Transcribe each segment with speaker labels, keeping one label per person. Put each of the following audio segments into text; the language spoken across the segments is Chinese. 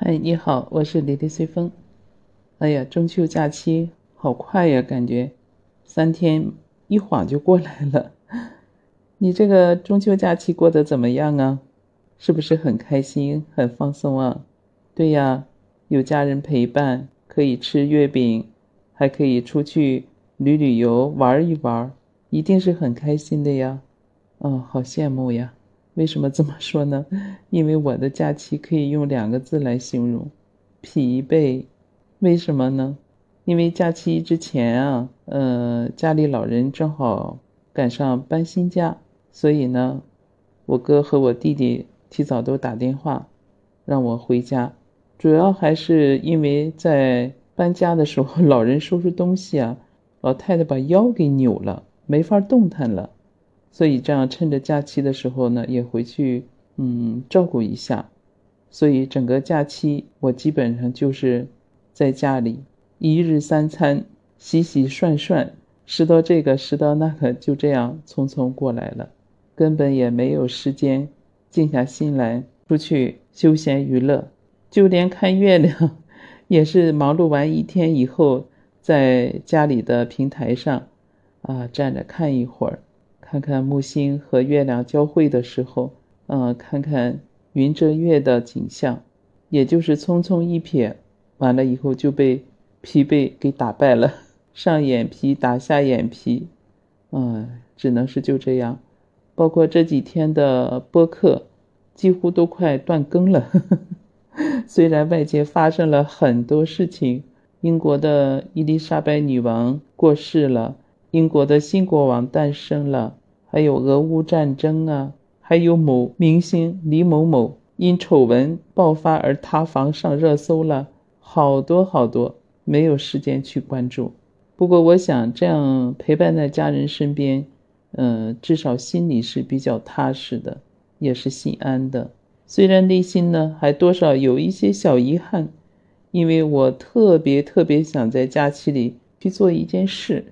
Speaker 1: 嗨，你好，我是李丽随风。哎呀，中秋假期好快呀，感觉三天一晃就过来了。你这个中秋假期过得怎么样啊？是不是很开心、很放松啊？对呀，有家人陪伴，可以吃月饼，还可以出去旅旅游、玩一玩，一定是很开心的呀。哦，好羡慕呀。为什么这么说呢？因为我的假期可以用两个字来形容：疲惫。为什么呢？因为假期之前啊，呃，家里老人正好赶上搬新家，所以呢，我哥和我弟弟提早都打电话让我回家。主要还是因为在搬家的时候，老人收拾东西啊，老太太把腰给扭了，没法动弹了。所以这样趁着假期的时候呢，也回去嗯照顾一下。所以整个假期我基本上就是在家里一日三餐洗洗涮涮，拾到这个拾到那个，就这样匆匆过来了，根本也没有时间静下心来出去休闲娱乐。就连看月亮，也是忙碌完一天以后，在家里的平台上啊站着看一会儿。看看木星和月亮交汇的时候，嗯，看看云遮月的景象，也就是匆匆一瞥，完了以后就被疲惫给打败了，上眼皮打下眼皮，嗯，只能是就这样。包括这几天的播客，几乎都快断更了。虽然外界发生了很多事情，英国的伊丽莎白女王过世了。英国的新国王诞生了，还有俄乌战争啊，还有某明星李某某因丑闻爆发而塌房上热搜了，好多好多，没有时间去关注。不过我想这样陪伴在家人身边，嗯，至少心里是比较踏实的，也是心安的。虽然内心呢还多少有一些小遗憾，因为我特别特别想在假期里去做一件事。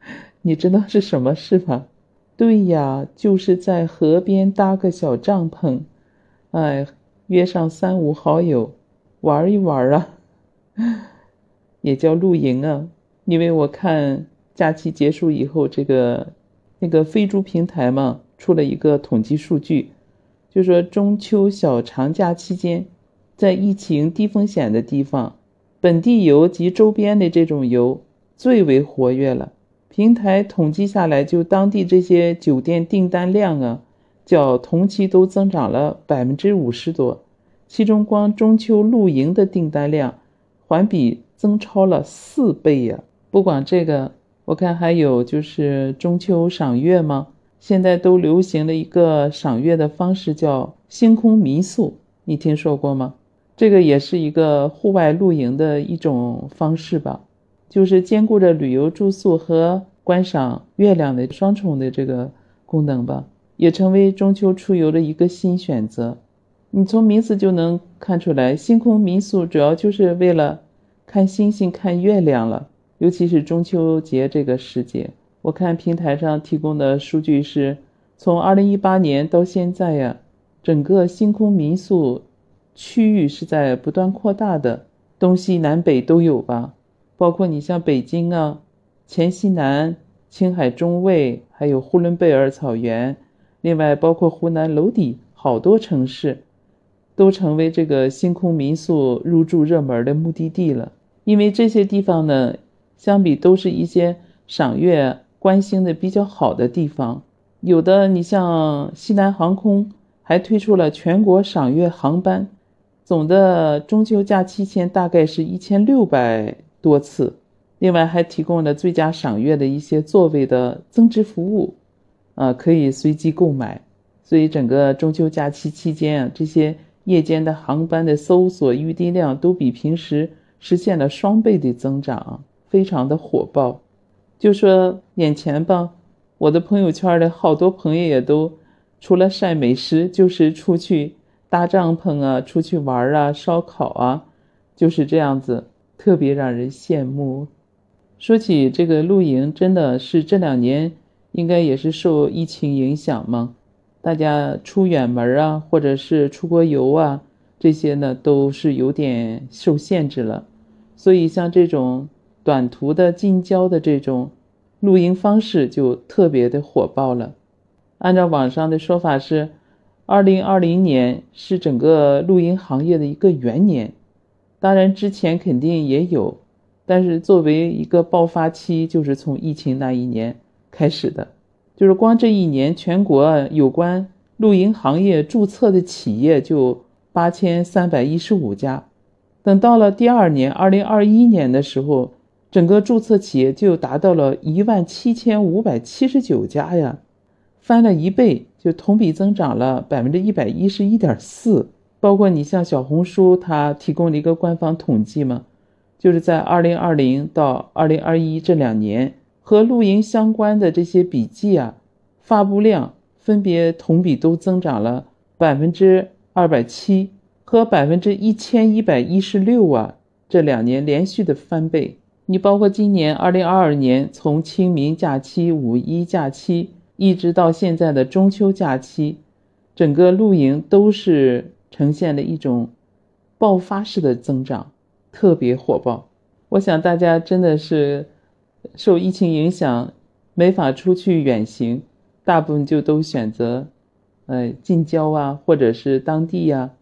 Speaker 1: 你知道是什么事吗？对呀，就是在河边搭个小帐篷，哎，约上三五好友玩一玩啊，也叫露营啊。因为我看假期结束以后，这个那个飞猪平台嘛，出了一个统计数据，就说中秋小长假期间，在疫情低风险的地方，本地游及周边的这种游最为活跃了。平台统计下来，就当地这些酒店订单量啊，较同期都增长了百分之五十多。其中，光中秋露营的订单量，环比增超了四倍呀！不管这个，我看还有就是中秋赏月吗？现在都流行了一个赏月的方式，叫星空民宿，你听说过吗？这个也是一个户外露营的一种方式吧。就是兼顾着旅游住宿和观赏月亮的双重的这个功能吧，也成为中秋出游的一个新选择。你从名字就能看出来，星空民宿主要就是为了看星星、看月亮了。尤其是中秋节这个时节，我看平台上提供的数据是，从二零一八年到现在呀，整个星空民宿区域是在不断扩大的，东西南北都有吧。包括你像北京啊、黔西南、青海中卫，还有呼伦贝尔草原，另外包括湖南娄底，好多城市都成为这个星空民宿入住热门的目的地了。因为这些地方呢，相比都是一些赏月观星的比较好的地方。有的你像西南航空还推出了全国赏月航班，总的中秋假期前大概是一千六百。多次，另外还提供了最佳赏月的一些座位的增值服务，啊，可以随机购买。所以整个中秋假期期间啊，这些夜间的航班的搜索预订量都比平时实现了双倍的增长，非常的火爆。就说眼前吧，我的朋友圈的好多朋友也都除了晒美食，就是出去搭帐篷啊，出去玩啊，烧烤啊，就是这样子。特别让人羡慕。说起这个露营，真的是这两年应该也是受疫情影响嘛，大家出远门啊，或者是出国游啊，这些呢都是有点受限制了。所以像这种短途的近郊的这种露营方式就特别的火爆了。按照网上的说法是，二零二零年是整个露营行业的一个元年。当然之前肯定也有，但是作为一个爆发期，就是从疫情那一年开始的。就是光这一年，全国有关露营行业注册的企业就八千三百一十五家。等到了第二年，二零二一年的时候，整个注册企业就达到了一万七千五百七十九家呀，翻了一倍，就同比增长了百分之一百一十一点四。包括你像小红书，它提供了一个官方统计嘛，就是在二零二零到二零二一这两年。和露营相关的这些笔记啊，发布量分别同比都增长了百分之二百七和百分之一千一百一十六啊，这两年连续的翻倍。你包括今年二零二二年，从清明假期、五一假期一直到现在的中秋假期，整个露营都是呈现了一种爆发式的增长，特别火爆。我想大家真的是。受疫情影响，没法出去远行，大部分就都选择，呃，近郊啊，或者是当地呀，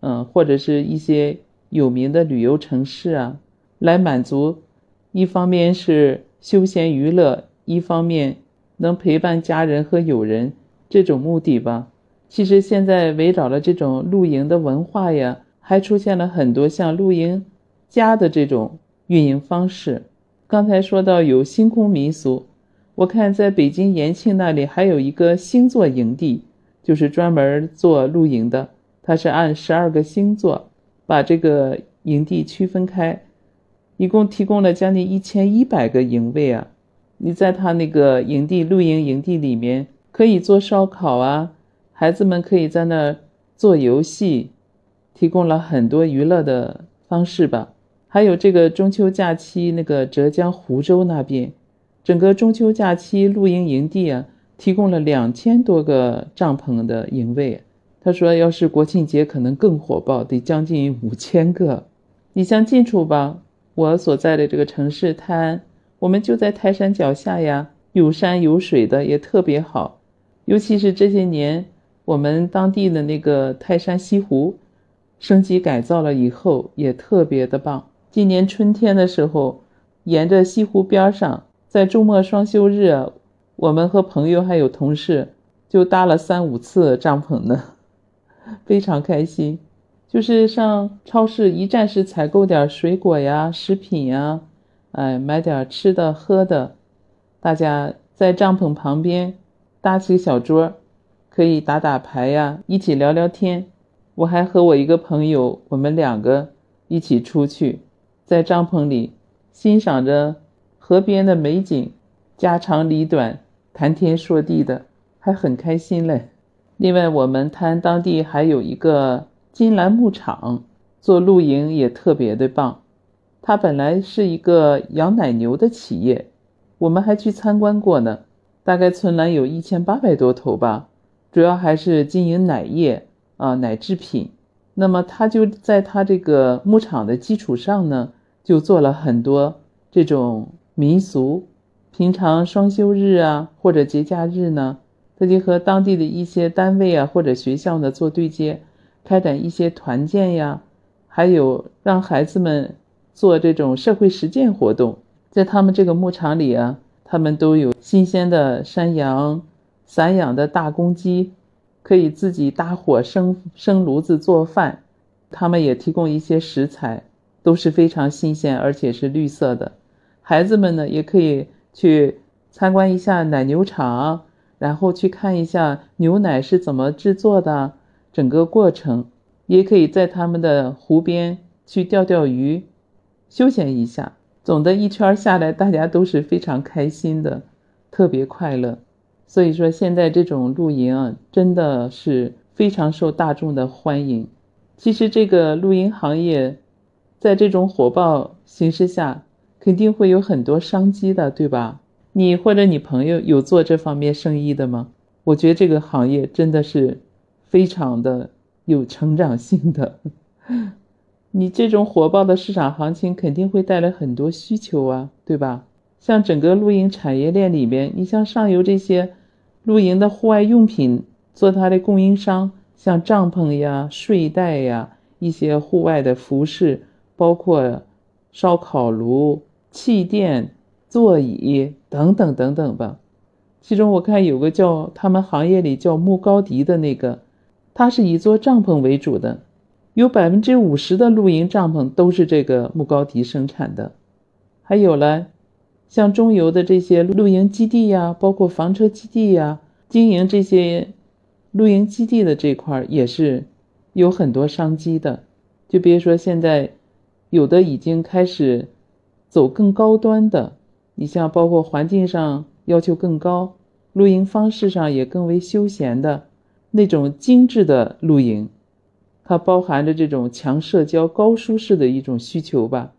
Speaker 1: 嗯，或者是一些有名的旅游城市啊，来满足，一方面是休闲娱乐，一方面能陪伴家人和友人这种目的吧。其实现在围绕了这种露营的文化呀，还出现了很多像露营家的这种运营方式。刚才说到有星空民俗，我看在北京延庆那里还有一个星座营地，就是专门做露营的。它是按十二个星座把这个营地区分开，一共提供了将近一千一百个营位啊！你在他那个营地露营营地里面可以做烧烤啊，孩子们可以在那儿做游戏，提供了很多娱乐的方式吧。还有这个中秋假期，那个浙江湖州那边，整个中秋假期露营营地啊，提供了两千多个帐篷的营位。他说，要是国庆节可能更火爆，得将近五千个。你像近处吧，我所在的这个城市泰安，我们就在泰山脚下呀，有山有水的，也特别好。尤其是这些年，我们当地的那个泰山西湖，升级改造了以后，也特别的棒。今年春天的时候，沿着西湖边上，在周末双休日，我们和朋友还有同事就搭了三五次帐篷呢，非常开心。就是上超市一站式采购点水果呀、食品呀，哎，买点吃的喝的，大家在帐篷旁边搭起小桌，可以打打牌呀，一起聊聊天。我还和我一个朋友，我们两个一起出去。在帐篷里欣赏着河边的美景，家长里短，谈天说地的，还很开心嘞。另外，我们滩当地还有一个金兰牧场，做露营也特别的棒。它本来是一个养奶牛的企业，我们还去参观过呢。大概存栏有一千八百多头吧，主要还是经营奶业啊，奶制品。那么他就在他这个牧场的基础上呢，就做了很多这种民俗。平常双休日啊，或者节假日呢，他就和当地的一些单位啊或者学校呢做对接，开展一些团建呀，还有让孩子们做这种社会实践活动。在他们这个牧场里啊，他们都有新鲜的山羊、散养的大公鸡。可以自己搭火生生炉子做饭，他们也提供一些食材，都是非常新鲜，而且是绿色的。孩子们呢，也可以去参观一下奶牛场，然后去看一下牛奶是怎么制作的整个过程，也可以在他们的湖边去钓钓鱼，休闲一下。总的一圈下来，大家都是非常开心的，特别快乐。所以说，现在这种露营啊，真的是非常受大众的欢迎。其实，这个露营行业，在这种火爆形势下，肯定会有很多商机的，对吧？你或者你朋友有做这方面生意的吗？我觉得这个行业真的是非常的有成长性的。你这种火爆的市场行情肯定会带来很多需求啊，对吧？像整个露营产业链里边，你像上游这些露营的户外用品做它的供应商，像帐篷呀、睡袋呀、一些户外的服饰，包括烧烤炉、气垫、座椅等等等等吧。其中我看有个叫他们行业里叫木高迪的那个，它是以做帐篷为主的。有百分之五十的露营帐篷都是这个木高迪生产的，还有了，像中游的这些露营基地呀，包括房车基地呀，经营这些露营基地的这块也是有很多商机的。就别说现在有的已经开始走更高端的，你像包括环境上要求更高，露营方式上也更为休闲的那种精致的露营。它包含着这种强社交、高舒适的一种需求吧，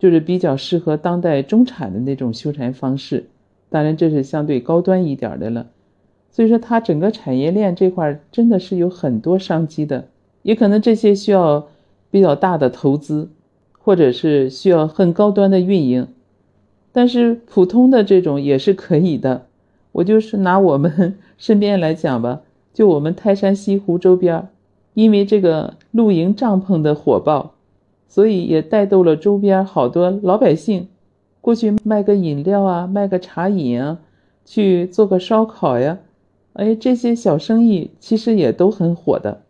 Speaker 1: 就是比较适合当代中产的那种休闲方式。当然，这是相对高端一点的了。所以说，它整个产业链这块真的是有很多商机的。也可能这些需要比较大的投资，或者是需要很高端的运营，但是普通的这种也是可以的。我就是拿我们 身边来讲吧，就我们泰山西湖周边。因为这个露营帐篷的火爆，所以也带动了周边好多老百姓过去卖个饮料啊，卖个茶饮啊，去做个烧烤呀，哎，这些小生意其实也都很火的。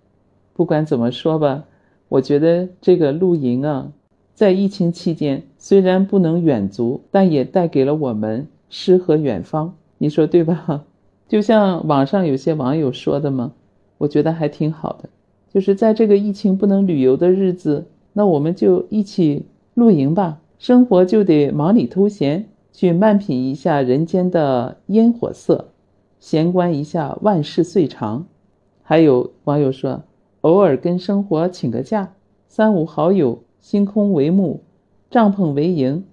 Speaker 1: 不管怎么说吧，我觉得这个露营啊，在疫情期间虽然不能远足，但也带给了我们诗和远方。你说对吧？就像网上有些网友说的嘛，我觉得还挺好的。就是在这个疫情不能旅游的日子，那我们就一起露营吧。生活就得忙里偷闲，去慢品一下人间的烟火色，闲观一下万事岁长。还有网友说，偶尔跟生活请个假，三五好友，星空为幕，帐篷为营，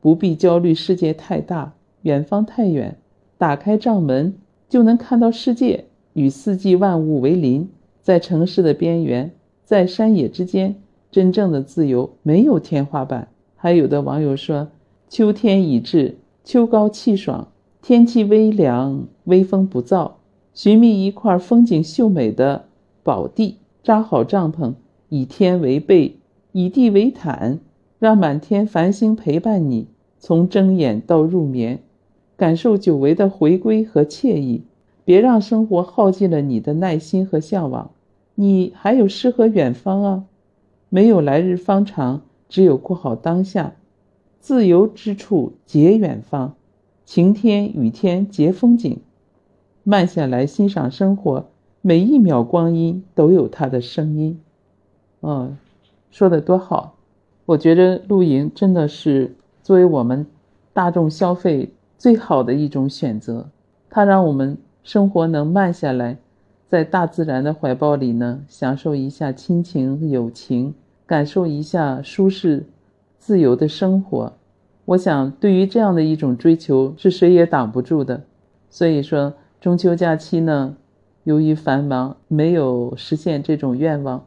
Speaker 1: 不必焦虑世界太大，远方太远，打开帐门就能看到世界，与四季万物为邻。在城市的边缘，在山野之间，真正的自由没有天花板。还有的网友说，秋天已至，秋高气爽，天气微凉，微风不燥，寻觅一块风景秀美的宝地，扎好帐篷，以天为被，以地为毯，让满天繁星陪伴你，从睁眼到入眠，感受久违的回归和惬意。别让生活耗尽了你的耐心和向往，你还有诗和远方啊！没有来日方长，只有过好当下。自由之处结远方，晴天雨天结风景。慢下来欣赏生活，每一秒光阴都有它的声音。嗯，说的多好！我觉得露营真的是作为我们大众消费最好的一种选择，它让我们。生活能慢下来，在大自然的怀抱里呢，享受一下亲情友情，感受一下舒适、自由的生活。我想，对于这样的一种追求，是谁也挡不住的。所以说，中秋假期呢，由于繁忙，没有实现这种愿望。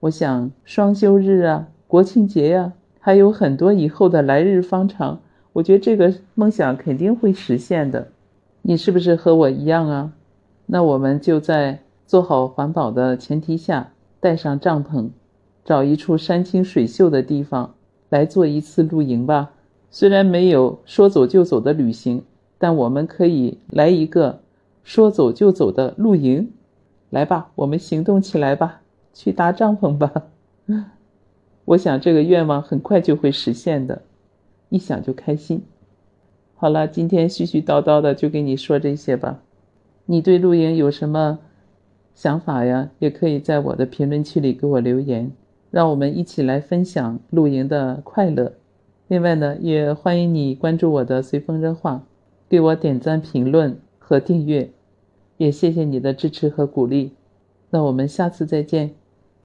Speaker 1: 我想，双休日啊，国庆节呀，还有很多以后的来日方长，我觉得这个梦想肯定会实现的。你是不是和我一样啊？那我们就在做好环保的前提下，带上帐篷，找一处山清水秀的地方来做一次露营吧。虽然没有说走就走的旅行，但我们可以来一个说走就走的露营。来吧，我们行动起来吧，去搭帐篷吧。我想这个愿望很快就会实现的，一想就开心。好了，今天絮絮叨叨的就跟你说这些吧。你对露营有什么想法呀？也可以在我的评论区里给我留言，让我们一起来分享露营的快乐。另外呢，也欢迎你关注我的随风热话，给我点赞、评论和订阅，也谢谢你的支持和鼓励。那我们下次再见。